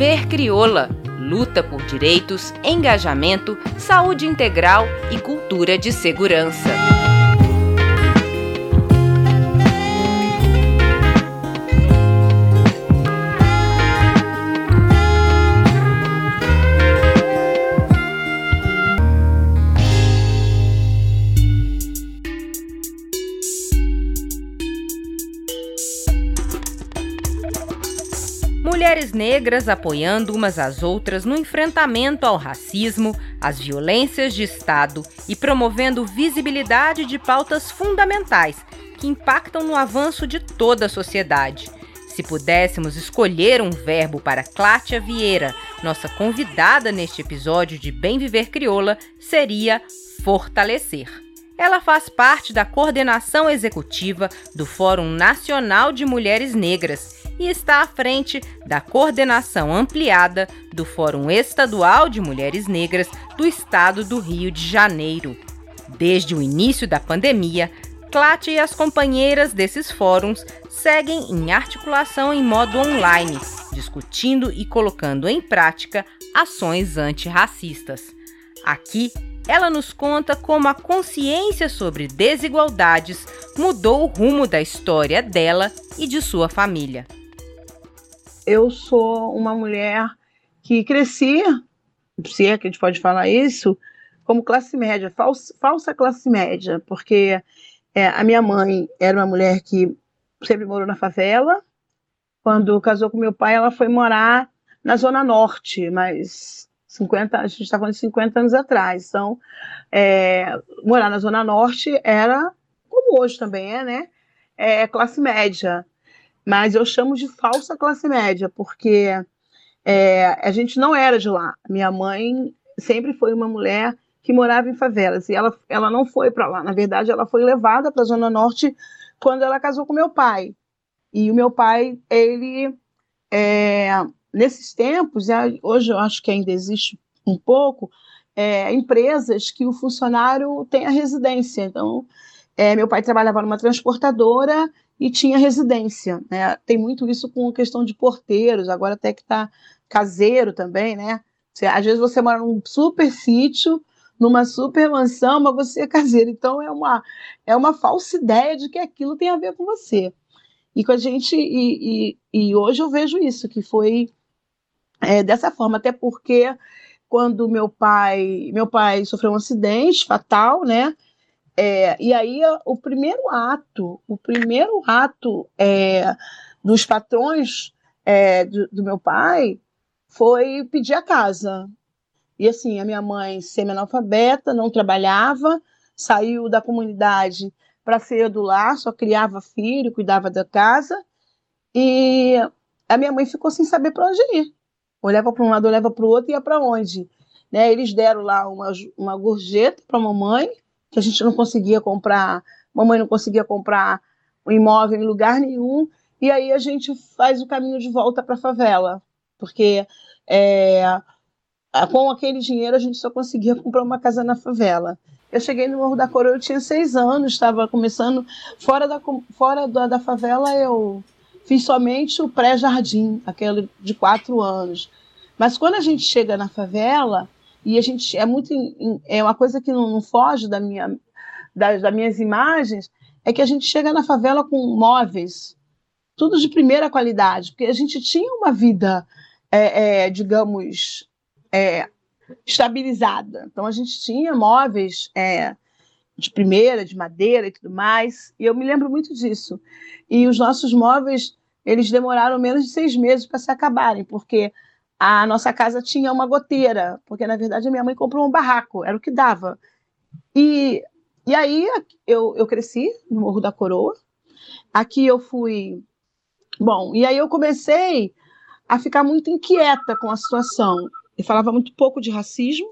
Viver Crioula luta por direitos, engajamento, saúde integral e cultura de segurança. Mulheres negras apoiando umas às outras no enfrentamento ao racismo, às violências de Estado e promovendo visibilidade de pautas fundamentais que impactam no avanço de toda a sociedade. Se pudéssemos escolher um verbo para Clátia Vieira, nossa convidada neste episódio de Bem Viver Crioula, seria fortalecer. Ela faz parte da coordenação executiva do Fórum Nacional de Mulheres Negras e está à frente da coordenação ampliada do Fórum Estadual de Mulheres Negras do Estado do Rio de Janeiro. Desde o início da pandemia, Clátia e as companheiras desses fóruns seguem em articulação em modo online, discutindo e colocando em prática ações antirracistas. Aqui, ela nos conta como a consciência sobre desigualdades mudou o rumo da história dela e de sua família eu sou uma mulher que cresci, se é que a gente pode falar isso, como classe média, falsa, falsa classe média, porque é, a minha mãe era uma mulher que sempre morou na favela. Quando casou com meu pai, ela foi morar na Zona Norte, mas 50, a gente está falando de 50 anos atrás. Então, é, morar na Zona Norte era, como hoje também é, né? É classe média mas eu chamo de falsa classe média, porque é, a gente não era de lá. Minha mãe sempre foi uma mulher que morava em favelas, e ela, ela não foi para lá. Na verdade, ela foi levada para a Zona Norte quando ela casou com meu pai. E o meu pai, ele, é, nesses tempos, hoje eu acho que ainda existe um pouco, é, empresas que o funcionário tem a residência. Então, é, meu pai trabalhava numa transportadora e tinha residência. Né? Tem muito isso com questão de porteiros, agora até que está caseiro também, né? Você, às vezes você mora num super sítio, numa super mansão, mas você é caseiro. Então é uma, é uma falsa ideia de que aquilo tem a ver com você. E com a gente, e, e, e hoje eu vejo isso, que foi é, dessa forma, até porque quando meu pai, meu pai sofreu um acidente fatal, né? É, e aí o primeiro ato, o primeiro ato é, dos patrões é, do, do, meu pai foi pedir a casa. E assim, a minha mãe semi-analfabeta, não trabalhava, saiu da comunidade para ser do lar, só criava filho, cuidava da casa. E a minha mãe ficou sem saber para onde ir. Olhava para um lado, olhava para o outro ia para onde. Né? Eles deram lá uma, uma gorjeta para a mamãe, que a gente não conseguia comprar, mamãe não conseguia comprar um imóvel em lugar nenhum, e aí a gente faz o caminho de volta para a favela, porque é, com aquele dinheiro a gente só conseguia comprar uma casa na favela. Eu cheguei no Morro da Coroa, eu tinha seis anos, estava começando, fora, da, fora da, da favela eu fiz somente o pré-jardim, aquele de quatro anos. Mas quando a gente chega na favela, e a gente é muito é uma coisa que não, não foge da minha das, das, minhas imagens é que a gente chega na favela com móveis tudo de primeira qualidade porque a gente tinha uma vida é, é, digamos é, estabilizada. Então a gente tinha móveis é, de primeira de madeira e tudo mais e eu me lembro muito disso. E os nossos móveis eles demoraram menos de seis meses para se acabarem porque a nossa casa tinha uma goteira, porque na verdade a minha mãe comprou um barraco, era o que dava. E, e aí eu, eu cresci no Morro da Coroa, aqui eu fui. Bom, e aí eu comecei a ficar muito inquieta com a situação. Eu falava muito pouco de racismo,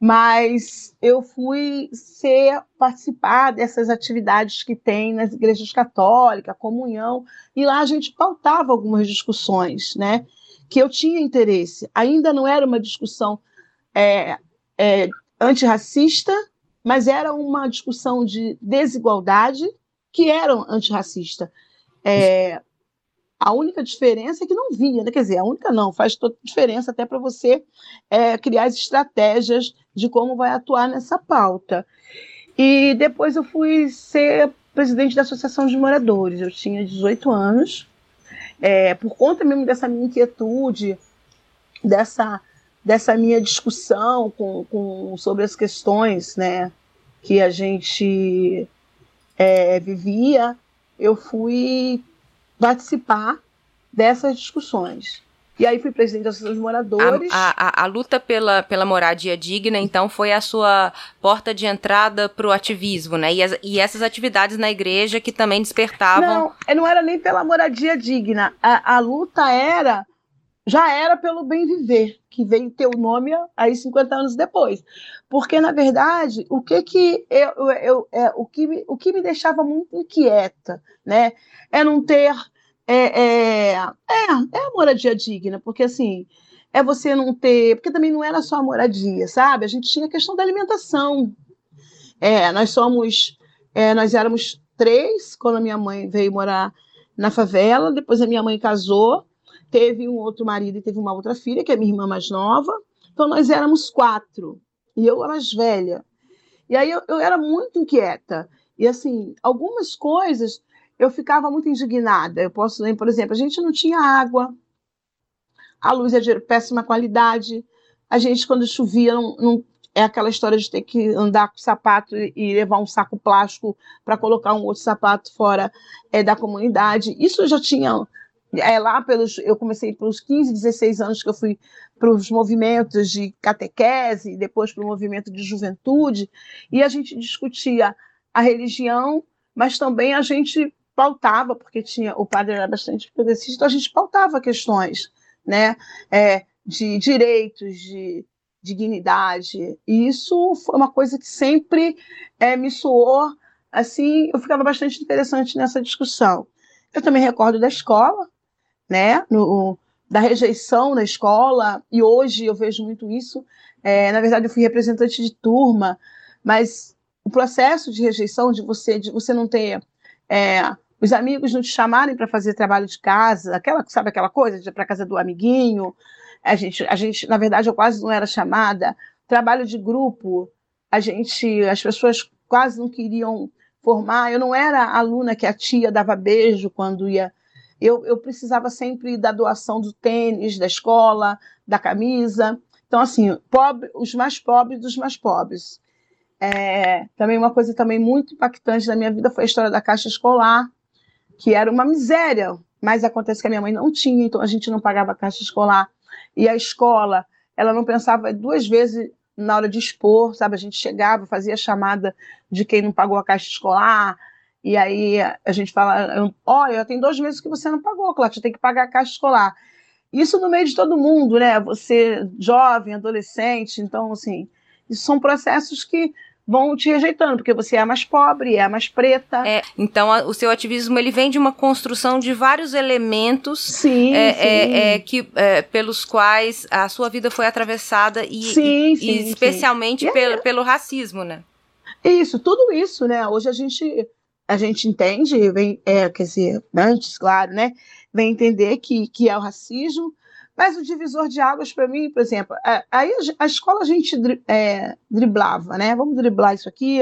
mas eu fui ser participar dessas atividades que tem nas igrejas católicas, comunhão, e lá a gente pautava algumas discussões, né? Que eu tinha interesse. Ainda não era uma discussão é, é, antirracista, mas era uma discussão de desigualdade que era antirracista. É, A única diferença é que não vinha, né? quer dizer, a única não, faz toda diferença até para você é, criar as estratégias de como vai atuar nessa pauta. E depois eu fui ser presidente da Associação de Moradores. Eu tinha 18 anos, é, por conta mesmo dessa minha inquietude, dessa, dessa minha discussão com, com, sobre as questões né, que a gente é, vivia, eu fui participar dessas discussões. E aí fui presidente da Associação dos Moradores. A, a, a, luta pela, pela moradia digna, então, foi a sua porta de entrada para o ativismo, né? E, as, e essas atividades na igreja que também despertavam. Não, não era nem pela moradia digna. A, a luta era já era pelo bem viver, que veio ter o nome aí 50 anos depois. Porque, na verdade, o que que eu, eu, eu é, o, que me, o que me deixava muito inquieta, né, é não ter é, é, é, é a moradia digna, porque assim, é você não ter, porque também não era só a moradia, sabe? A gente tinha a questão da alimentação. É, nós somos, é, nós éramos três quando a minha mãe veio morar na favela, depois a minha mãe casou, teve um outro marido e teve uma outra filha, que é minha irmã mais nova. Então nós éramos quatro, e eu a mais velha. E aí eu, eu era muito inquieta. E assim, algumas coisas eu ficava muito indignada. Eu posso lembrar, por exemplo, a gente não tinha água, a luz é de péssima qualidade, a gente, quando chovia, não, não é aquela história de ter que andar com sapato e levar um saco plástico para colocar um outro sapato fora é, da comunidade. Isso eu já tinha é, lá pelos. Eu comecei pelos 15, 16 anos que eu fui para os movimentos de catequese, depois para o movimento de juventude, e a gente discutia a religião, mas também a gente pautava, porque tinha o padre era bastante progressista, então a gente pautava questões né, é, de direitos, de dignidade. E isso foi uma coisa que sempre é, me soou, assim, eu ficava bastante interessante nessa discussão. Eu também recordo da escola, né, no, da rejeição na escola, e hoje eu vejo muito isso. É, na verdade, eu fui representante de turma, mas o processo de rejeição, de você, de você não ter é, os amigos não te chamarem para fazer trabalho de casa, aquela, sabe aquela coisa de para casa do amiguinho. A gente, a gente, na verdade, eu quase não era chamada. Trabalho de grupo, a gente, as pessoas quase não queriam formar. Eu não era aluna que a tia dava beijo quando ia. Eu, eu precisava sempre da doação do tênis, da escola, da camisa. Então, assim, pobre, os mais pobres dos mais pobres. É, também uma coisa também muito impactante na minha vida foi a história da caixa escolar, que era uma miséria, mas acontece que a minha mãe não tinha, então a gente não pagava caixa escolar. E a escola, ela não pensava duas vezes na hora de expor, sabe? A gente chegava, fazia chamada de quem não pagou a caixa escolar, e aí a gente fala, olha, tem dois meses que você não pagou, Cláudia, tem que pagar a caixa escolar. Isso no meio de todo mundo, né? Você jovem, adolescente, então, assim, isso são processos que vão te rejeitando, porque você é a mais pobre, é a mais preta. É, então a, o seu ativismo ele vem de uma construção de vários elementos sim, é, sim. É, é que, é, pelos quais a sua vida foi atravessada e, sim, e, sim, e especialmente sim. Pelo, pelo racismo, né? Isso, tudo isso, né? Hoje a gente a gente entende, vem, é, quer dizer, antes, claro, né? Vem entender que, que é o racismo, mas o divisor de águas, para mim, por exemplo, aí a, a escola a gente é, driblava, né? Vamos driblar isso aqui,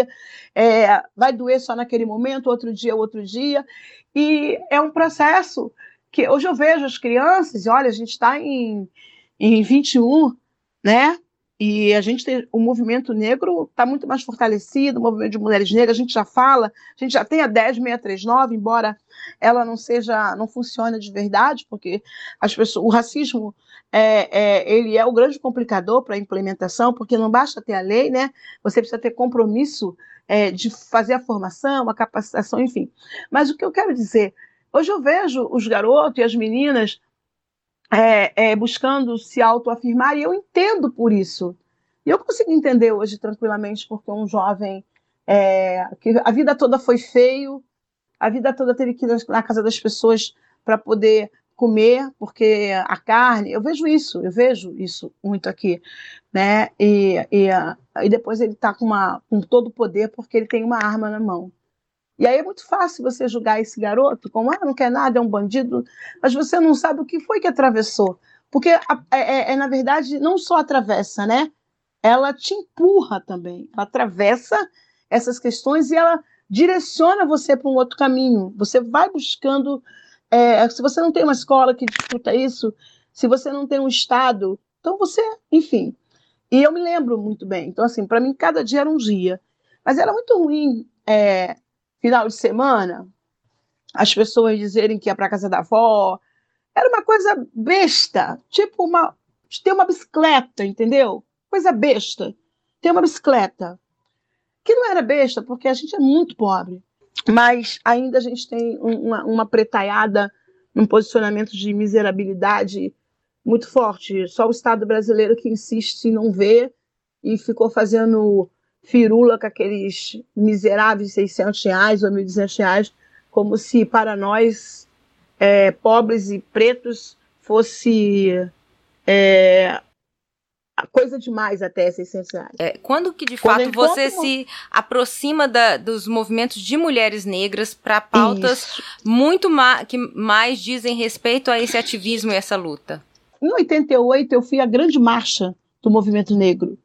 é, vai doer só naquele momento, outro dia, outro dia. E é um processo que hoje eu vejo as crianças, e olha, a gente está em, em 21, né? E a gente tem o movimento negro está muito mais fortalecido, o movimento de mulheres negras, a gente já fala, a gente já tem a 10639, embora ela não seja, não funcione de verdade, porque as pessoas, o racismo é, é, ele é o grande complicador para a implementação, porque não basta ter a lei, né? Você precisa ter compromisso é, de fazer a formação, a capacitação, enfim. Mas o que eu quero dizer, hoje eu vejo os garotos e as meninas é, é, buscando se autoafirmar, e eu entendo por isso. E eu consigo entender hoje tranquilamente porque um jovem é, que a vida toda foi feio, a vida toda teve que ir na casa das pessoas para poder comer, porque a carne, eu vejo isso, eu vejo isso muito aqui, né? E, e, e depois ele está com, uma, com todo o poder porque ele tem uma arma na mão. E aí é muito fácil você julgar esse garoto como, ah, não quer nada, é um bandido, mas você não sabe o que foi que atravessou. Porque é, é, é na verdade, não só atravessa, né? Ela te empurra também. Ela atravessa essas questões e ela direciona você para um outro caminho. Você vai buscando. É, se você não tem uma escola que disputa isso, se você não tem um Estado, então você, enfim. E eu me lembro muito bem. Então, assim, para mim, cada dia era um dia. Mas era muito ruim, é, final de semana, as pessoas dizerem que ia para casa da avó. Era uma coisa besta, tipo uma ter uma bicicleta, entendeu? Coisa besta. Ter uma bicicleta que não era besta, porque a gente é muito pobre, mas ainda a gente tem uma, uma pretaiada, um posicionamento de miserabilidade muito forte. Só o Estado brasileiro que insiste em não ver e ficou fazendo firula com aqueles miseráveis 600 reais ou 1.200 reais, como se para nós, é, pobres e pretos, fosse é, coisa demais até 600 reais. É, quando que de quando fato você se aproxima da, dos movimentos de mulheres negras para pautas Isso. muito ma que mais dizem respeito a esse ativismo e essa luta? Em 88 eu fui à grande marcha do movimento negro.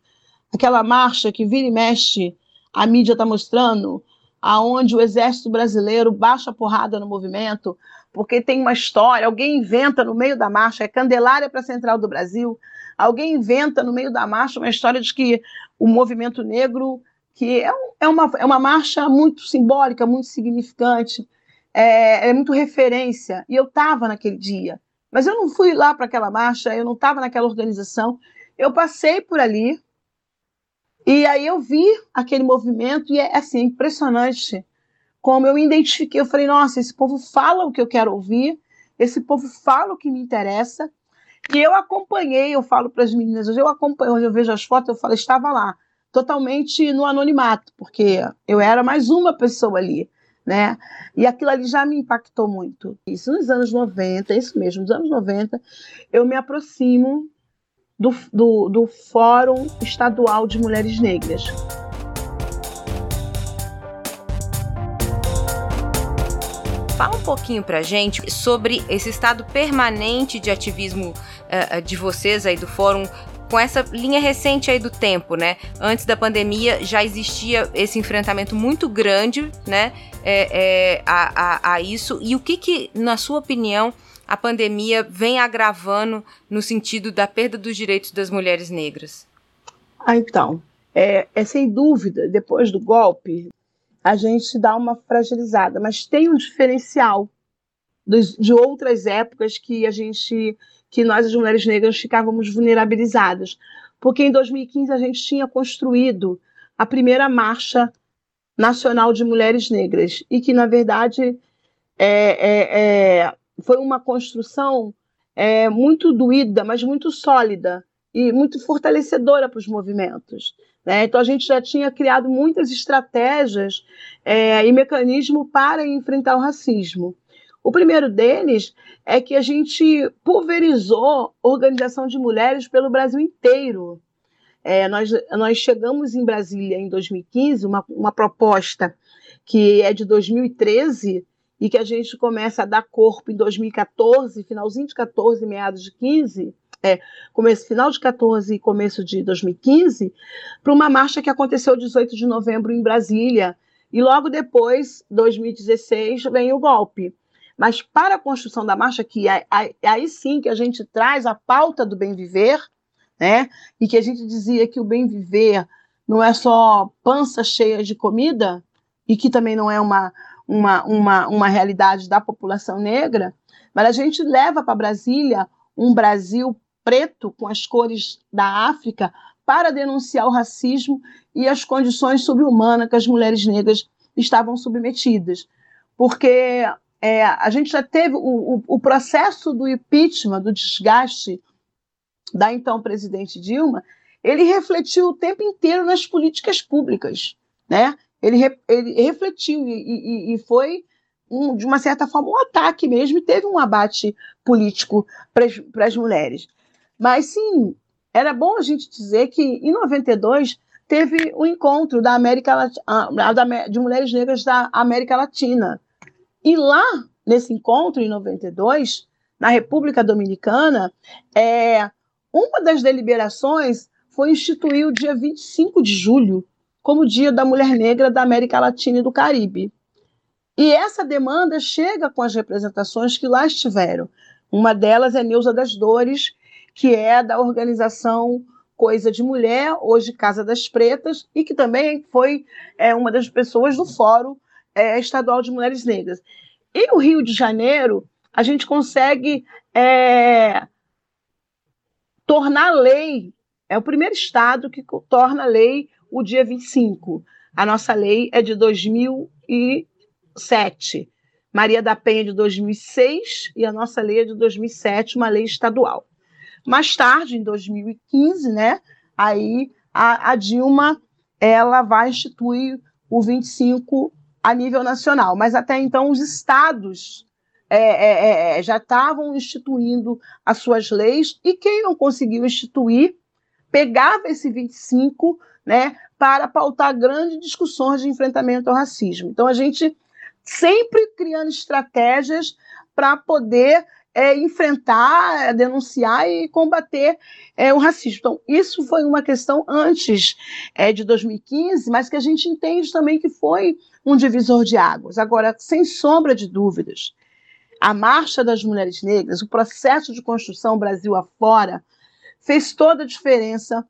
Aquela marcha que vira e mexe, a mídia está mostrando, aonde o exército brasileiro baixa a porrada no movimento, porque tem uma história, alguém inventa no meio da marcha, é Candelária para a Central do Brasil, alguém inventa no meio da marcha uma história de que o movimento negro, que é, é, uma, é uma marcha muito simbólica, muito significante, é, é muito referência. E eu estava naquele dia. Mas eu não fui lá para aquela marcha, eu não estava naquela organização. Eu passei por ali e aí eu vi aquele movimento e é assim, impressionante como eu me identifiquei. Eu falei, nossa, esse povo fala o que eu quero ouvir, esse povo fala o que me interessa e eu acompanhei, eu falo para as meninas, hoje eu acompanho, eu vejo as fotos, eu falo, estava lá, totalmente no anonimato, porque eu era mais uma pessoa ali, né? E aquilo ali já me impactou muito. Isso nos anos 90, isso mesmo, nos anos 90, eu me aproximo do, do, do Fórum Estadual de Mulheres Negras. Fala um pouquinho pra gente sobre esse estado permanente de ativismo uh, de vocês aí do fórum com essa linha recente aí do tempo, né? Antes da pandemia já existia esse enfrentamento muito grande, né? É, é, a, a, a, isso. E o que, que, na sua opinião, a pandemia vem agravando no sentido da perda dos direitos das mulheres negras? Ah, então, é, é sem dúvida, depois do golpe, a gente dá uma fragilizada, mas tem um diferencial dos, de outras épocas que a gente, que nós as mulheres negras ficávamos vulnerabilizadas, porque em 2015 a gente tinha construído a primeira marcha nacional de mulheres negras e que na verdade é, é, é, foi uma construção é, muito doída, mas muito sólida e muito fortalecedora para os movimentos. Né? Então, a gente já tinha criado muitas estratégias é, e mecanismos para enfrentar o racismo. O primeiro deles é que a gente pulverizou organização de mulheres pelo Brasil inteiro. É, nós, nós chegamos em Brasília em 2015, uma, uma proposta que é de 2013 e que a gente começa a dar corpo em 2014, finalzinho de 14, meados de 15, é, começo, final de 14 e começo de 2015, para uma marcha que aconteceu 18 de novembro em Brasília. E logo depois, 2016, vem o golpe. Mas para a construção da marcha, que é, é aí sim que a gente traz a pauta do bem viver, né? E que a gente dizia que o bem viver não é só pança cheia de comida, e que também não é uma, uma, uma, uma realidade da população negra, mas a gente leva para Brasília um Brasil preto com as cores da África para denunciar o racismo e as condições subhumanas que as mulheres negras estavam submetidas. Porque é, a gente já teve o, o, o, processo do impeachment, do desgaste da então presidente Dilma, ele refletiu o tempo inteiro nas políticas públicas. Né? Ele, ele refletiu e, e, e foi um, de uma certa forma, um ataque mesmo, e teve um abate político para as mulheres. Mas sim, era bom a gente dizer que em 92 teve o um encontro da América de mulheres negras da América Latina. E lá, nesse encontro, em 92, na República Dominicana, é, uma das deliberações foi instituir o dia 25 de julho como Dia da Mulher Negra da América Latina e do Caribe. E essa demanda chega com as representações que lá estiveram. Uma delas é Neuza das Dores, que é da organização Coisa de Mulher, hoje Casa das Pretas, e que também foi é, uma das pessoas do Fórum é, Estadual de Mulheres Negras. E o Rio de Janeiro, a gente consegue é, tornar lei, é o primeiro estado que torna lei o dia 25. A nossa lei é de 2007. Maria da Penha de 2006 e a nossa lei é de 2007, uma lei estadual. Mais tarde, em 2015, né, aí a, a Dilma ela vai instituir o 25 a nível nacional, mas até então os estados é, é, é, já estavam instituindo as suas leis e quem não conseguiu instituir pegava esse 25 né, para pautar grandes discussões de enfrentamento ao racismo. Então, a gente sempre criando estratégias para poder é, enfrentar, é, denunciar e combater é, o racismo. Então, isso foi uma questão antes é, de 2015, mas que a gente entende também que foi um divisor de águas. Agora, sem sombra de dúvidas, a Marcha das Mulheres Negras, o processo de construção Brasil afora, fez toda a diferença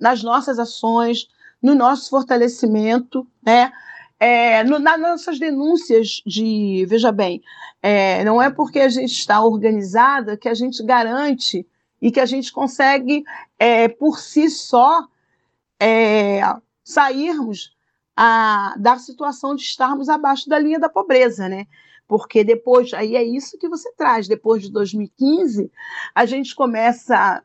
nas nossas ações, no nosso fortalecimento, né? É, no, nas nossas denúncias de, veja bem, é, não é porque a gente está organizada que a gente garante e que a gente consegue, é, por si só, é, sairmos a, da situação de estarmos abaixo da linha da pobreza, né? Porque depois, aí é isso que você traz, depois de 2015, a gente começa,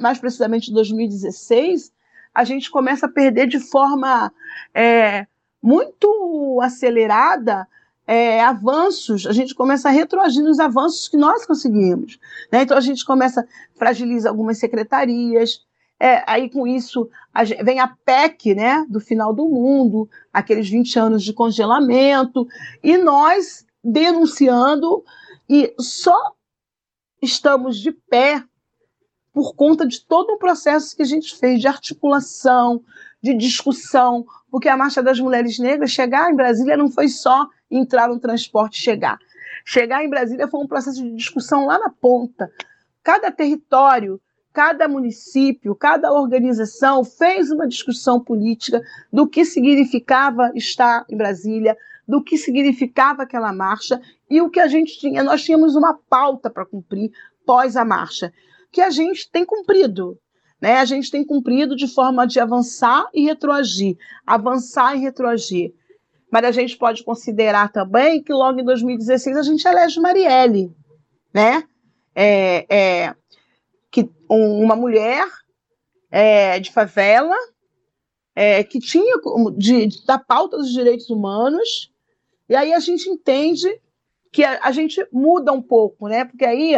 mais precisamente 2016, a gente começa a perder de forma é, muito acelerada é, avanços, a gente começa a retroagir nos avanços que nós conseguimos. Né? Então a gente começa a fragilizar algumas secretarias, é, aí com isso gente, vem a PEC né, do final do mundo, aqueles 20 anos de congelamento, e nós denunciando, e só estamos de pé por conta de todo um processo que a gente fez de articulação, de discussão, porque a Marcha das Mulheres Negras, chegar em Brasília não foi só entrar no transporte e chegar. Chegar em Brasília foi um processo de discussão lá na ponta. Cada território, cada município, cada organização fez uma discussão política do que significava estar em Brasília, do que significava aquela marcha e o que a gente tinha. Nós tínhamos uma pauta para cumprir pós a marcha que a gente tem cumprido. Né? A gente tem cumprido de forma de avançar e retroagir, avançar e retroagir. Mas a gente pode considerar também que logo em 2016 a gente elege Marielle, né? É, é, que uma mulher é, de favela é, que tinha de, de, da pauta dos direitos humanos, e aí a gente entende que a, a gente muda um pouco, né? Porque aí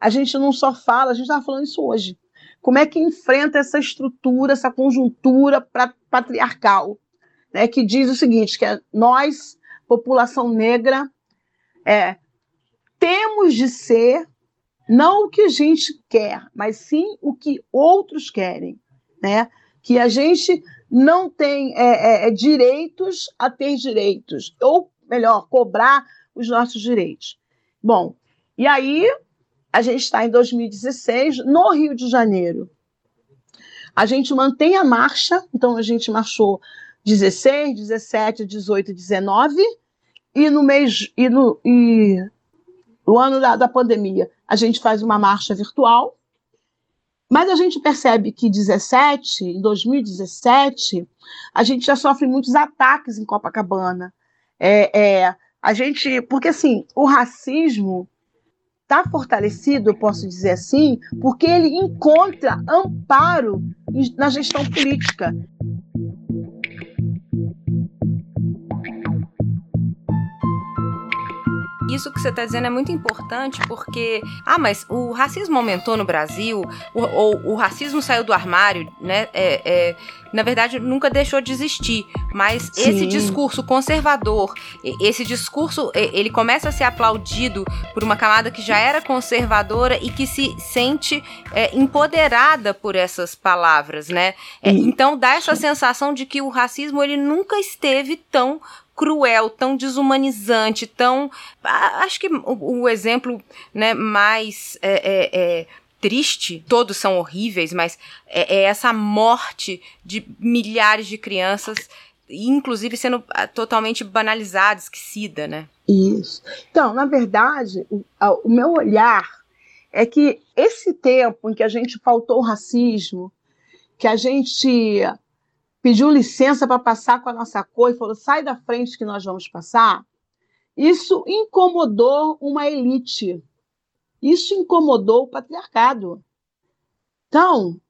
a gente não só fala, a gente estava falando isso hoje. Como é que enfrenta essa estrutura, essa conjuntura patriarcal, né, que diz o seguinte, que é, nós, população negra, é, temos de ser não o que a gente quer, mas sim o que outros querem, né? Que a gente não tem é, é, é direitos a ter direitos, ou melhor, cobrar os nossos direitos. Bom, e aí a gente está em 2016, no Rio de Janeiro. A gente mantém a marcha, então a gente marchou 16, 17, 18 19, e no mês e no, e no ano da, da pandemia a gente faz uma marcha virtual. Mas a gente percebe que 17, em 2017, a gente já sofre muitos ataques em Copacabana. É, é, a gente, porque assim, o racismo está fortalecido, eu posso dizer assim, porque ele encontra amparo na gestão política. Isso que você está dizendo é muito importante porque, ah, mas o racismo aumentou no Brasil, ou o, o, racismo saiu do armário, né? É, é, na verdade, nunca deixou de existir. Mas Sim. esse discurso conservador, esse discurso, ele começa a ser aplaudido por uma camada que já era conservadora e que se sente é, empoderada por essas palavras, né? É, então dá essa sensação de que o racismo ele nunca esteve tão cruel, tão desumanizante, tão. Acho que o, o exemplo né, mais. É, é, é, triste, todos são horríveis, mas é, é, essa morte de milhares de crianças, inclusive sendo ah, totalmente banalizada, esquecida, né? Isso. Então, na verdade, o, o meu olhar é que esse tempo em que a gente faltou o racismo, que a gente pediu licença para passar com a nossa cor e falou: sai da frente que nós vamos passar. Isso incomodou uma elite. Isso incomodou o patriarcado. Então,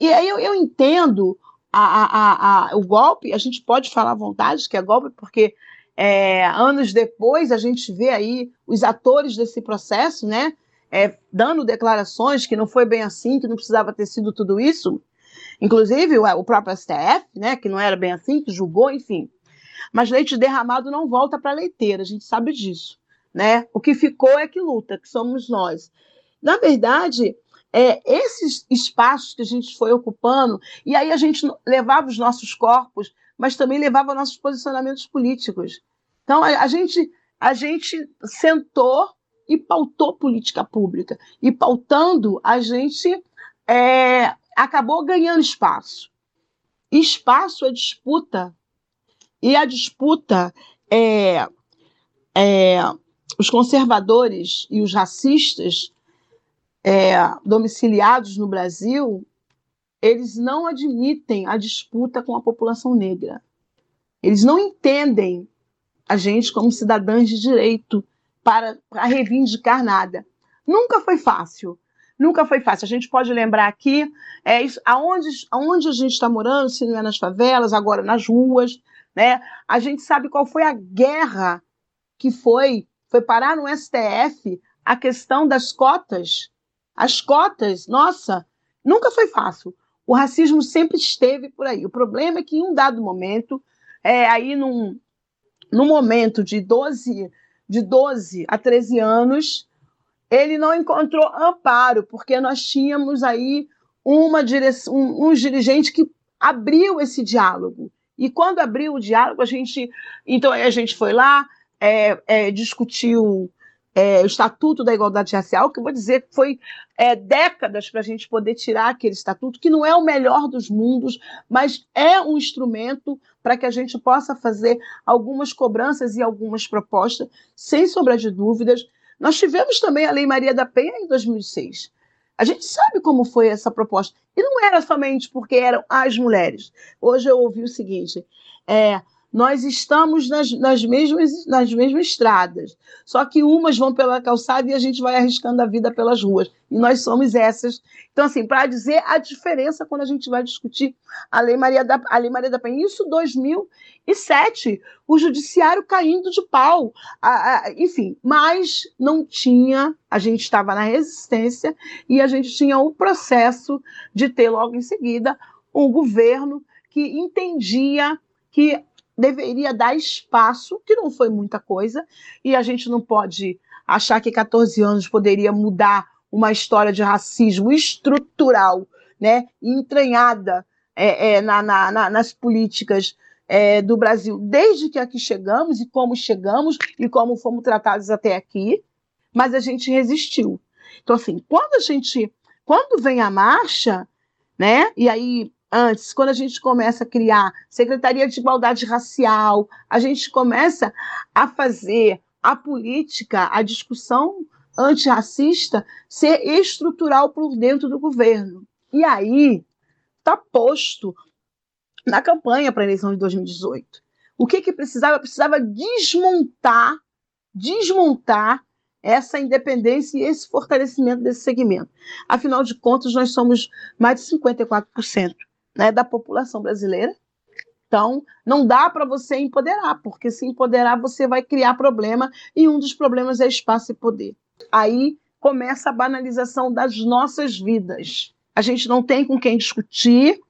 e aí eu, eu entendo a, a, a, o golpe, a gente pode falar à vontade que é golpe, porque é, anos depois a gente vê aí os atores desse processo, né? É, dando declarações que não foi bem assim, que não precisava ter sido tudo isso. Inclusive, o, próprio STF, né, que não era bem assim, que julgou, enfim. Mas leite derramado não volta para a leiteira, a gente sabe disso. Né? O que ficou é que luta, que somos nós. Na verdade, é, esses espaços que a gente foi ocupando, e aí a gente levava os nossos corpos, mas também levava nossos posicionamentos políticos. Então, a, a gente, a gente sentou e pautou política pública. E pautando, a gente é, acabou ganhando espaço. Espaço é disputa. E a disputa é, é os conservadores e os racistas é, domiciliados no Brasil, eles não admitem a disputa com a população negra. Eles não entendem a gente como cidadãs de direito para, para reivindicar nada. Nunca foi fácil nunca foi fácil. A gente pode lembrar aqui é, isso, aonde, aonde a gente está morando, se não é nas favelas, agora nas ruas, né? A gente sabe qual foi a guerra que foi, foi parar no STF a questão das cotas. As cotas, nossa, nunca foi fácil. O racismo sempre esteve por aí. O problema é que em um dado momento, é, aí num, num momento de 12, de 12 a 13 anos, ele não encontrou amparo, porque nós tínhamos aí uma direção, um, um dirigente que abriu esse diálogo. E quando abriu o diálogo, a gente. Então, a gente foi lá, é, é, discutiu é, o Estatuto da Igualdade Racial, que eu vou dizer que foi é, décadas para a gente poder tirar aquele estatuto, que não é o melhor dos mundos, mas é um instrumento para que a gente possa fazer algumas cobranças e algumas propostas, sem sombra de dúvidas, nós tivemos também a Lei Maria da Penha em 2006. A gente sabe como foi essa proposta. E não era somente porque eram as mulheres. Hoje eu ouvi o seguinte: é, nós estamos nas, nas, mesmas, nas mesmas estradas, só que umas vão pela calçada e a gente vai arriscando a vida pelas ruas. E nós somos essas. Então, assim, para dizer a diferença quando a gente vai discutir a Lei Maria da, a Lei Maria da Penha, isso 2007, o judiciário caindo de pau, a, a, enfim, mas não tinha, a gente estava na resistência e a gente tinha o processo de ter logo em seguida um governo que entendia que deveria dar espaço, que não foi muita coisa, e a gente não pode achar que 14 anos poderia mudar uma história de racismo estrutural, né, entranhada é, é, na, na, nas políticas é, do Brasil, desde que aqui chegamos e como chegamos e como fomos tratados até aqui, mas a gente resistiu. Então, assim, quando a gente, quando vem a marcha, né, e aí antes, quando a gente começa a criar Secretaria de Igualdade Racial, a gente começa a fazer a política, a discussão antirracista ser estrutural por dentro do governo. E aí está posto na campanha para a eleição de 2018. O que, que precisava? Precisava desmontar, desmontar essa independência e esse fortalecimento desse segmento. Afinal de contas, nós somos mais de 54% né, da população brasileira. Então, não dá para você empoderar, porque se empoderar você vai criar problema e um dos problemas é espaço e poder. Aí começa a banalização das nossas vidas. A gente não tem com quem discutir,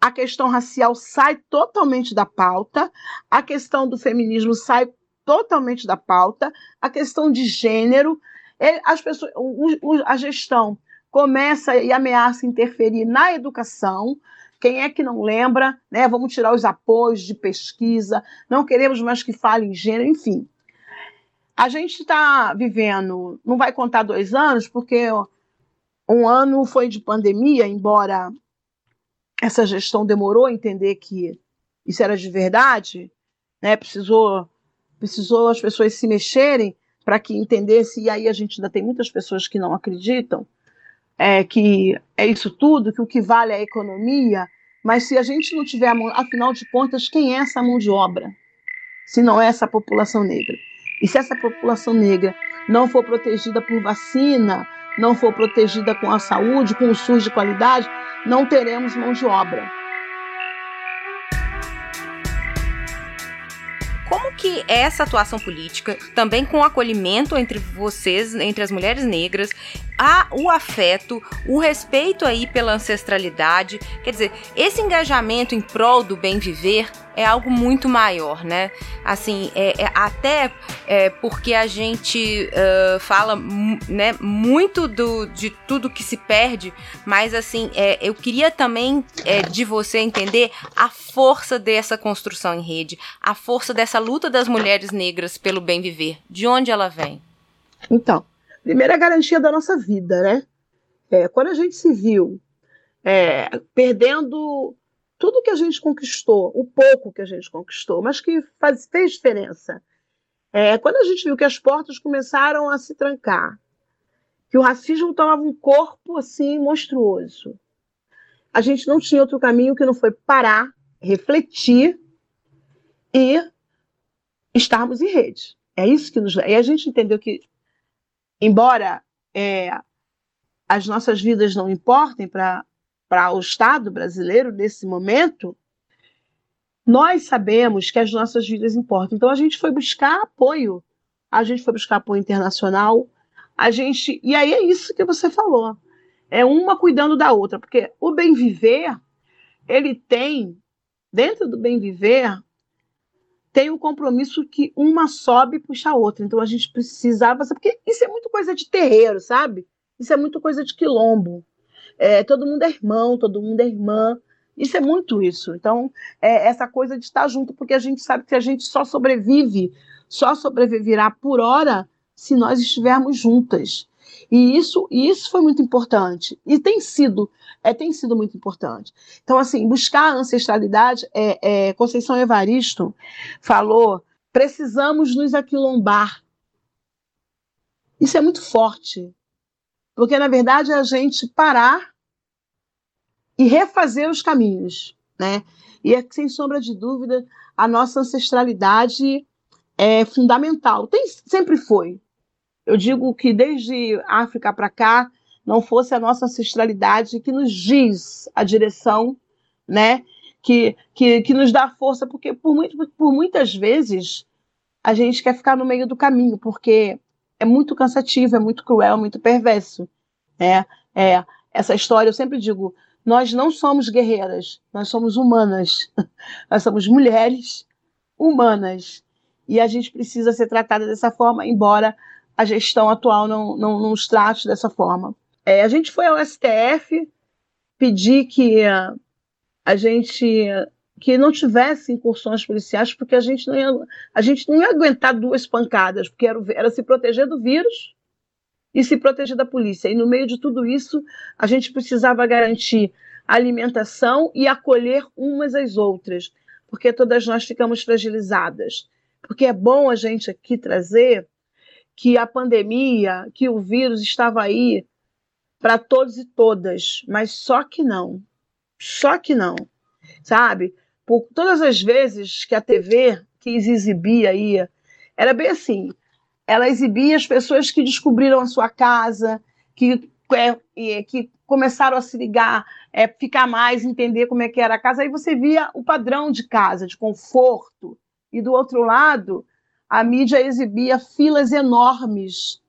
a questão racial sai totalmente da pauta, a questão do feminismo sai totalmente da pauta, a questão de gênero, as pessoas, a gestão começa e ameaça interferir na educação. Quem é que não lembra? Né? Vamos tirar os apoios de pesquisa, não queremos mais que fale em gênero, enfim. A gente está vivendo, não vai contar dois anos, porque um ano foi de pandemia, embora essa gestão demorou a entender que isso era de verdade, né? Precisou, precisou as pessoas se mexerem para que entendesse, e aí a gente ainda tem muitas pessoas que não acreditam é, que é isso tudo, que o que vale é a economia, mas se a gente não tiver, mão, afinal de contas, quem é essa mão de obra? Se não é essa população negra. E se essa população negra não for protegida por vacina, não for protegida com a saúde, com o SUS de qualidade, não teremos mão de obra. Como que essa atuação política, também com o acolhimento entre vocês, entre as mulheres negras, há o afeto, o respeito aí pela ancestralidade. Quer dizer, esse engajamento em prol do bem viver é algo muito maior, né? Assim, é, é até é, porque a gente uh, fala né, muito do, de tudo que se perde, mas assim, é, eu queria também é, de você entender a força dessa construção em rede, a força dessa luta das mulheres negras pelo bem viver. De onde ela vem? Então, Primeiro, a garantia da nossa vida, né? É, quando a gente se viu é, perdendo tudo que a gente conquistou, o pouco que a gente conquistou, mas que faz, fez diferença. É, quando a gente viu que as portas começaram a se trancar, que o racismo tomava um corpo assim monstruoso, a gente não tinha outro caminho que não foi parar, refletir e estarmos em rede. É isso que nos. E a gente entendeu que embora é, as nossas vidas não importem para o Estado brasileiro nesse momento, nós sabemos que as nossas vidas importam. Então a gente foi buscar apoio, a gente foi buscar apoio internacional, a gente e aí é isso que você falou, é uma cuidando da outra, porque o bem viver ele tem dentro do bem viver tem o compromisso que uma sobe e puxa a outra. Então a gente precisava, porque isso é muito coisa de terreiro, sabe? Isso é muito coisa de quilombo. É, todo mundo é irmão, todo mundo é irmã. Isso é muito isso. Então, é essa coisa de estar junto, porque a gente sabe que a gente só sobrevive, só sobreviverá por hora se nós estivermos juntas. E isso, isso foi muito importante. E tem sido, é, tem sido muito importante. Então, assim, buscar a ancestralidade, é, é, Conceição Evaristo falou, precisamos nos aquilombar. Isso é muito forte. Porque, na verdade, é a gente parar e refazer os caminhos, né? E é sem sombra de dúvida, a nossa ancestralidade é fundamental. Tem, sempre foi. Eu digo que desde África para cá, não fosse a nossa ancestralidade que nos diz a direção, né? Que, que, que nos dá força, porque por, muito, por muitas vezes a gente quer ficar no meio do caminho, porque é muito cansativo, é muito cruel, é muito perverso. Né? É, essa história, eu sempre digo, nós não somos guerreiras, nós somos humanas. nós somos mulheres humanas. E a gente precisa ser tratada dessa forma, embora a gestão atual não, não, não os trate dessa forma. É, a gente foi ao STF pedir que a gente que não tivesse incursões policiais, porque a gente não ia, a gente não ia aguentar duas pancadas, porque era, era se proteger do vírus e se proteger da polícia. E no meio de tudo isso, a gente precisava garantir alimentação e acolher umas às outras, porque todas nós ficamos fragilizadas. Porque é bom a gente aqui trazer que a pandemia, que o vírus estava aí para todos e todas, mas só que não. Só que não. Sabe? Por todas as vezes que a TV quis exibir aí, era bem assim. Ela exibia as pessoas que descobriram a sua casa, que, é, que começaram a se ligar, é, ficar mais, entender como é que era a casa, aí você via o padrão de casa, de conforto, e do outro lado, a mídia exibia filas enormes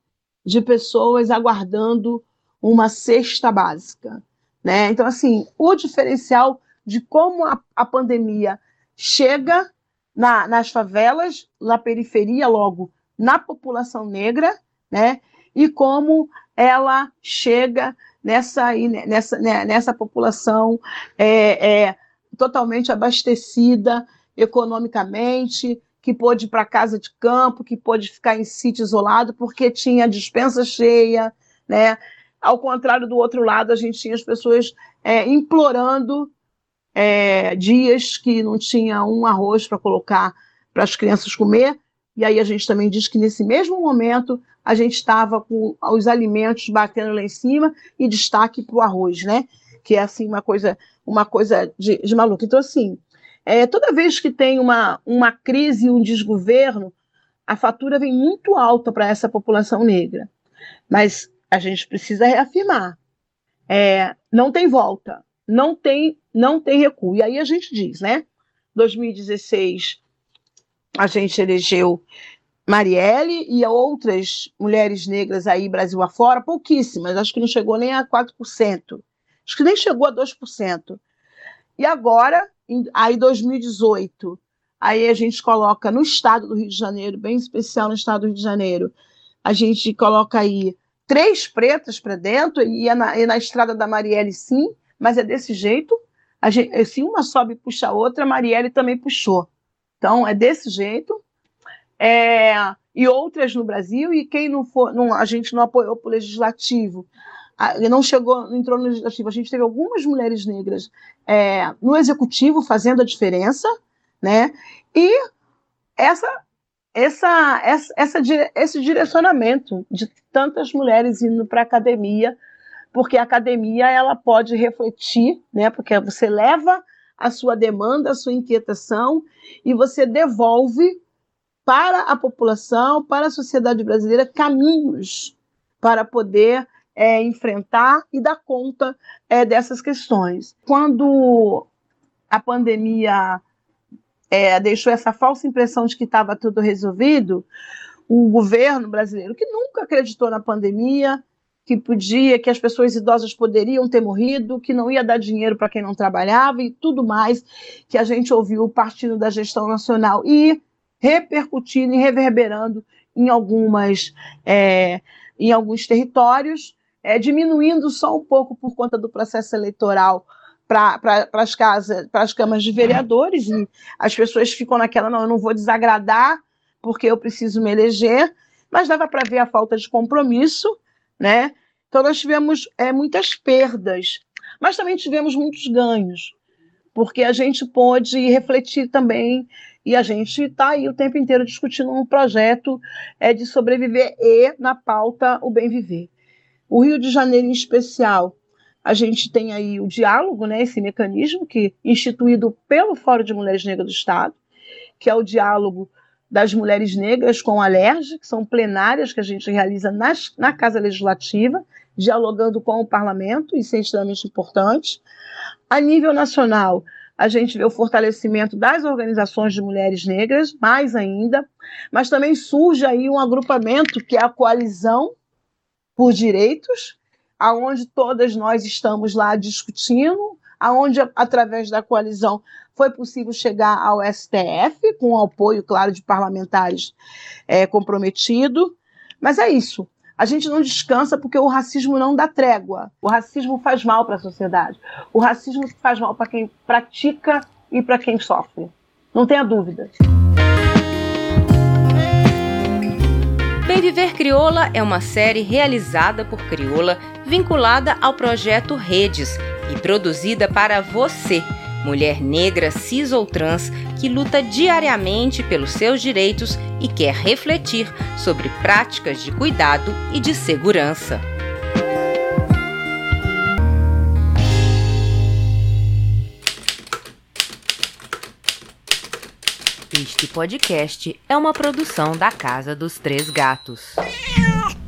de pessoas aguardando uma cesta básica. Né? Então, assim, o diferencial de como a, a pandemia chega na, nas favelas, na periferia, logo na população negra, né? e como ela chega nessa, nessa, né, nessa população é, é, totalmente abastecida economicamente, que pôde ir para casa de campo, que pôde ficar em sítio isolado porque tinha dispensa cheia, né? Ao contrário do outro lado, a gente tinha as pessoas é, implorando é, dias que não tinha um arroz para colocar para as crianças comer. E aí a gente também diz que nesse mesmo momento a gente estava com os alimentos batendo lá em cima e destaque para o arroz, né? Que é assim uma coisa, uma coisa de, de maluco. Então, assim, é, toda vez que tem uma, uma crise, um desgoverno, a fatura vem muito alta para essa população negra. Mas a gente precisa reafirmar: é, não tem volta, não tem, não tem recuo. E aí a gente diz, né? 2016 a gente elegeu Marielle e outras mulheres negras aí Brasil afora, pouquíssimas, acho que não chegou nem a 4%, acho que nem chegou a 2%. E agora, aí 2018, aí a gente coloca no estado do Rio de Janeiro, bem especial no estado do Rio de Janeiro, a gente coloca aí três pretas para dentro, e, é na, na estrada da Marielle sim, mas é desse jeito, a gente, se uma sobe e puxa a outra, a Marielle também puxou. Então, é desse jeito. É, e outras no Brasil, e quem não for, não, a gente não apoiou para o legislativo, não chegou, não entrou no legislativo, a gente teve algumas mulheres negras é, no executivo fazendo a diferença, né? E essa, essa, essa, essa, esse direcionamento de tantas mulheres indo para a academia, porque a academia ela pode refletir, né? Porque você leva a sua demanda, a sua inquietação e você devolve para a população, para a sociedade brasileira, caminhos para poder é, enfrentar e dar conta é, dessas questões. Quando a pandemia é, deixou essa falsa impressão de que estava tudo resolvido, o governo brasileiro, que nunca acreditou na pandemia, que podia, que as pessoas idosas poderiam ter morrido, que não ia dar dinheiro para quem não trabalhava e tudo mais que a gente ouviu partindo da gestão nacional e repercutindo e reverberando em algumas é, em alguns territórios, é, diminuindo só um pouco por conta do processo eleitoral para as casas, para as câmaras de vereadores, e as pessoas ficam naquela, não, eu não vou desagradar porque eu preciso me eleger, mas dava para ver a falta de compromisso, né? Então nós tivemos é, muitas perdas, mas também tivemos muitos ganhos, porque a gente pôde refletir também e a gente está aí o tempo inteiro discutindo um projeto é, de sobreviver e, na pauta, o bem viver. O Rio de Janeiro, em especial, a gente tem aí o diálogo, né, esse mecanismo que instituído pelo Fórum de Mulheres Negras do Estado, que é o diálogo das mulheres negras com a LERJ, que são plenárias que a gente realiza nas, na Casa Legislativa, dialogando com o parlamento, isso é extremamente importante. A nível nacional, a gente vê o fortalecimento das organizações de mulheres negras, mais ainda, mas também surge aí um agrupamento que é a Coalizão por Direitos, aonde todas nós estamos lá discutindo, aonde através da coalizão foi possível chegar ao STF, com o apoio, claro, de parlamentares é, comprometidos. Mas é isso. A gente não descansa porque o racismo não dá trégua. O racismo faz mal para a sociedade. O racismo faz mal para quem pratica e para quem sofre. Não tenha dúvida. Bem Viver Crioula é uma série realizada por Crioula, vinculada ao projeto Redes e produzida para você mulher negra, cis ou trans, que luta diariamente pelos seus direitos e quer refletir sobre práticas de cuidado e de segurança. Este podcast é uma produção da Casa dos Três Gatos.